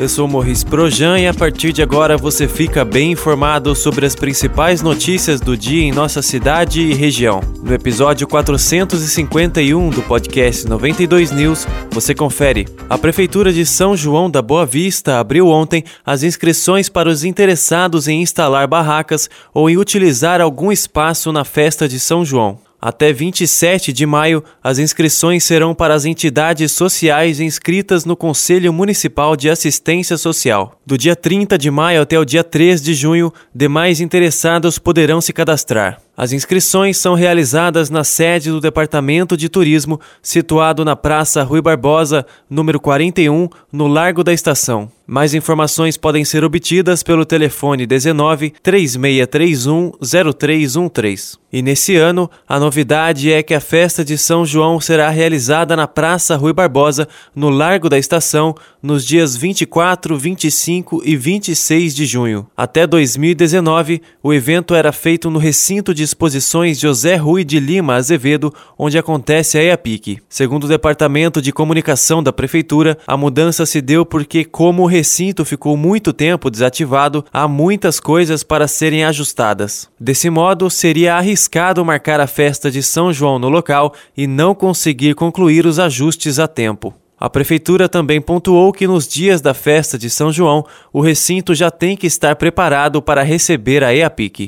eu sou Morris Projan e a partir de agora você fica bem informado sobre as principais notícias do dia em nossa cidade e região. No episódio 451 do podcast 92 News, você confere. A Prefeitura de São João da Boa Vista abriu ontem as inscrições para os interessados em instalar barracas ou em utilizar algum espaço na festa de São João. Até 27 de maio, as inscrições serão para as entidades sociais inscritas no Conselho Municipal de Assistência Social. Do dia 30 de maio até o dia 3 de junho, demais interessados poderão se cadastrar. As inscrições são realizadas na sede do Departamento de Turismo, situado na Praça Rui Barbosa, número 41, no Largo da Estação. Mais informações podem ser obtidas pelo telefone 19 3631 0313. E nesse ano, a novidade é que a festa de São João será realizada na Praça Rui Barbosa, no Largo da Estação, nos dias 24, 25 e 26 de junho. Até 2019, o evento era feito no recinto de exposições José Rui de Lima Azevedo, onde acontece a EAPIC. Segundo o Departamento de Comunicação da Prefeitura, a mudança se deu porque, como o recinto ficou muito tempo desativado, há muitas coisas para serem ajustadas. Desse modo, seria arriscado marcar a festa de São João no local e não conseguir concluir os ajustes a tempo. A prefeitura também pontuou que nos dias da festa de São João, o recinto já tem que estar preparado para receber a EAPIC.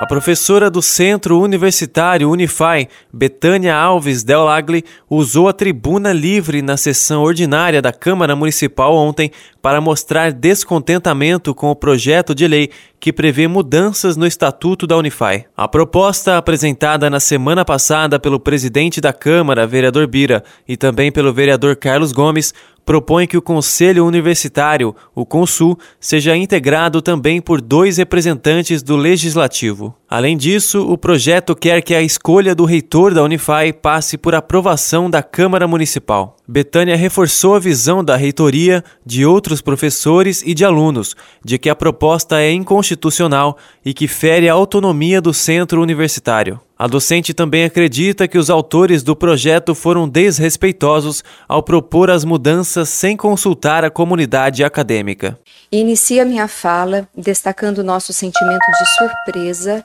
A professora do Centro Universitário Unify, Betânia Alves Del Agli, usou a tribuna livre na sessão ordinária da Câmara Municipal ontem para mostrar descontentamento com o projeto de lei que prevê mudanças no Estatuto da Unify. A proposta apresentada na semana passada pelo presidente da Câmara, vereador Bira, e também pelo vereador Carlos Gomes, propõe que o Conselho Universitário, o CONSUL, seja integrado também por dois representantes do Legislativo. Além disso, o projeto quer que a escolha do reitor da Unify passe por aprovação da Câmara Municipal. Betânia reforçou a visão da reitoria, de outros professores e de alunos de que a proposta é inconstitucional e que fere a autonomia do centro universitário. A docente também acredita que os autores do projeto foram desrespeitosos ao propor as mudanças sem consultar a comunidade acadêmica. Inicia minha fala destacando nosso sentimento de surpresa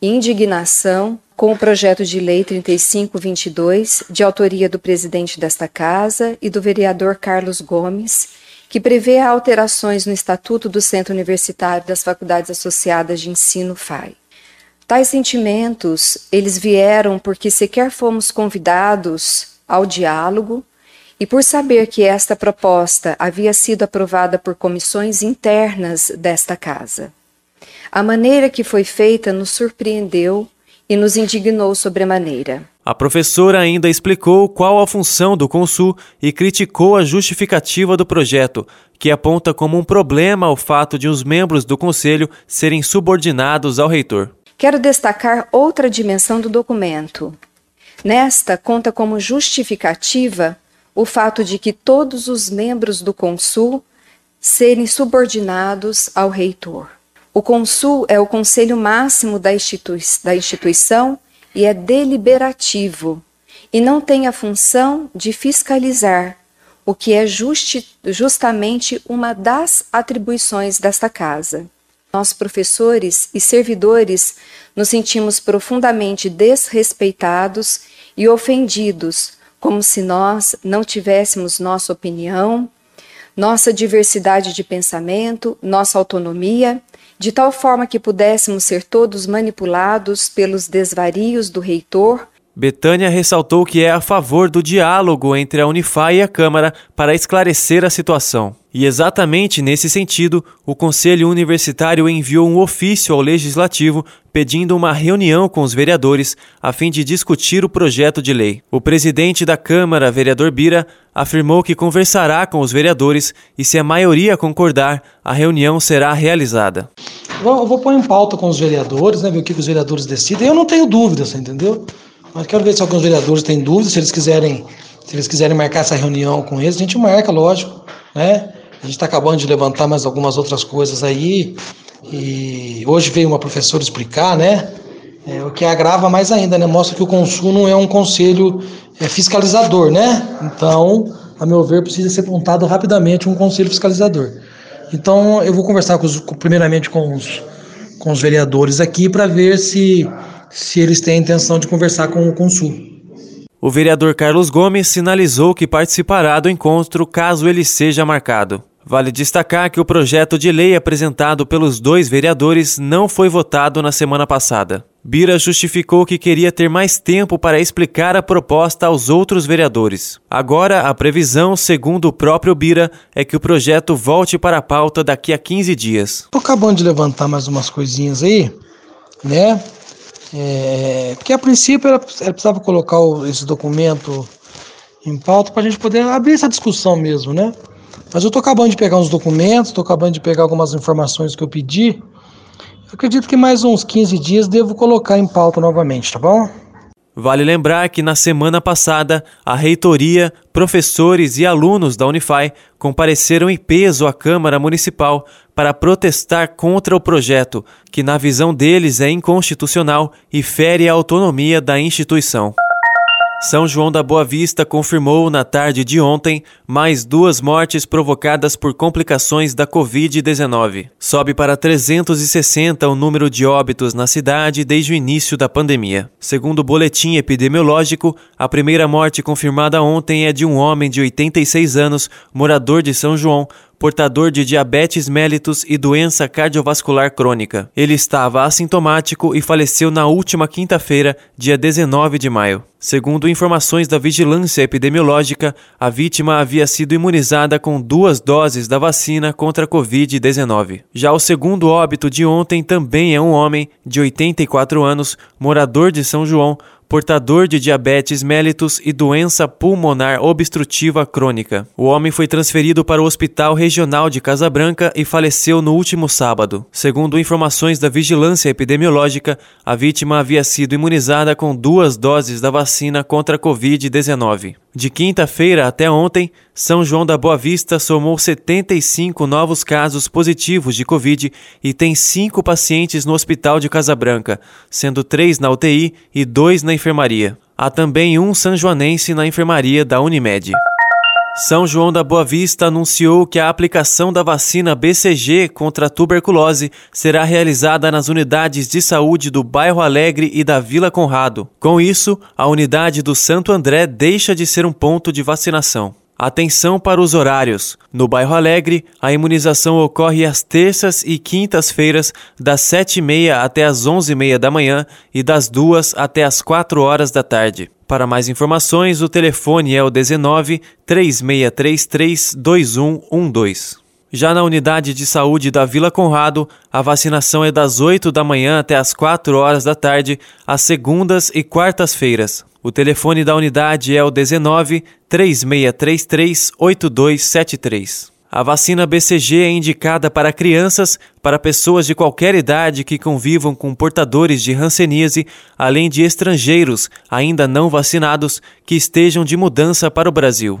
indignação com o projeto de lei 3522, de autoria do presidente desta casa e do vereador Carlos Gomes, que prevê alterações no Estatuto do Centro Universitário das Faculdades Associadas de Ensino FAI. Tais sentimentos, eles vieram porque sequer fomos convidados ao diálogo e por saber que esta proposta havia sido aprovada por comissões internas desta casa. A maneira que foi feita nos surpreendeu e nos indignou sobremaneira. A professora ainda explicou qual a função do Consul e criticou a justificativa do projeto, que aponta como um problema o fato de os membros do conselho serem subordinados ao reitor. Quero destacar outra dimensão do documento. Nesta, conta como justificativa o fato de que todos os membros do Consul serem subordinados ao reitor. O Consul é o conselho máximo da, institui da instituição e é deliberativo, e não tem a função de fiscalizar, o que é justi justamente uma das atribuições desta casa. Nós, professores e servidores, nos sentimos profundamente desrespeitados e ofendidos, como se nós não tivéssemos nossa opinião, nossa diversidade de pensamento, nossa autonomia de tal forma que pudéssemos ser todos manipulados pelos desvarios do reitor. Betânia ressaltou que é a favor do diálogo entre a Unify e a Câmara para esclarecer a situação. E exatamente nesse sentido, o Conselho Universitário enviou um ofício ao Legislativo pedindo uma reunião com os vereadores a fim de discutir o projeto de lei. O presidente da Câmara, vereador Bira, afirmou que conversará com os vereadores e, se a maioria concordar, a reunião será realizada. Eu vou pôr em pauta com os vereadores, né, ver o que os vereadores decidem. Eu não tenho dúvidas, entendeu? Mas quero ver se alguns vereadores têm dúvidas, se eles quiserem, se eles quiserem marcar essa reunião com eles, a gente marca, lógico, né? A gente está acabando de levantar mais algumas outras coisas aí. E hoje veio uma professora explicar, né? É, o que agrava mais ainda, né? Mostra que o Consul não é um conselho é, fiscalizador, né? Então, a meu ver, precisa ser montado rapidamente um conselho fiscalizador. Então, eu vou conversar com os, primeiramente com os, com os vereadores aqui para ver se, se eles têm a intenção de conversar com o Consul. O vereador Carlos Gomes sinalizou que participará do encontro caso ele seja marcado. Vale destacar que o projeto de lei apresentado pelos dois vereadores não foi votado na semana passada. Bira justificou que queria ter mais tempo para explicar a proposta aos outros vereadores. Agora, a previsão, segundo o próprio Bira, é que o projeto volte para a pauta daqui a 15 dias. Estou acabando de levantar mais umas coisinhas aí, né? É, porque a princípio ela, ela precisava colocar o, esse documento em pauta para a gente poder abrir essa discussão mesmo, né? Mas eu estou acabando de pegar uns documentos, estou acabando de pegar algumas informações que eu pedi. Eu acredito que mais uns 15 dias devo colocar em pauta novamente, tá bom? Vale lembrar que na semana passada, a reitoria, professores e alunos da Unify compareceram em peso à Câmara Municipal para protestar contra o projeto, que, na visão deles, é inconstitucional e fere a autonomia da instituição. São João da Boa Vista confirmou na tarde de ontem mais duas mortes provocadas por complicações da Covid-19. Sobe para 360 o número de óbitos na cidade desde o início da pandemia. Segundo o boletim epidemiológico, a primeira morte confirmada ontem é de um homem de 86 anos, morador de São João, portador de diabetes mellitus e doença cardiovascular crônica. Ele estava assintomático e faleceu na última quinta-feira, dia 19 de maio. Segundo informações da vigilância epidemiológica, a vítima havia sido imunizada com duas doses da vacina contra a Covid-19. Já o segundo óbito de ontem também é um homem de 84 anos, morador de São João, portador de diabetes mellitus e doença pulmonar obstrutiva crônica. O homem foi transferido para o Hospital Regional de Casabranca e faleceu no último sábado. Segundo informações da Vigilância Epidemiológica, a vítima havia sido imunizada com duas doses da vacina contra a Covid-19. De quinta-feira até ontem, São João da Boa Vista somou 75 novos casos positivos de Covid e tem cinco pacientes no Hospital de Casabranca, sendo três na UTI e dois na enfermaria. Há também um sanjoanense na enfermaria da Unimed. São João da Boa Vista anunciou que a aplicação da vacina BCG contra a tuberculose será realizada nas unidades de saúde do Bairro Alegre e da Vila Conrado. Com isso, a unidade do Santo André deixa de ser um ponto de vacinação. Atenção para os horários. No Bairro Alegre, a imunização ocorre às terças e quintas-feiras, das 7h30 até as 11h30 da manhã e das 2 até as 4 horas da tarde. Para mais informações, o telefone é o 19 3633 2112. Já na unidade de saúde da Vila Conrado, a vacinação é das 8 da manhã até as 4 horas da tarde, às segundas e quartas-feiras. O telefone da unidade é o 19 3633 8273. A vacina BCG é indicada para crianças, para pessoas de qualquer idade que convivam com portadores de hanseníase, além de estrangeiros ainda não vacinados que estejam de mudança para o Brasil.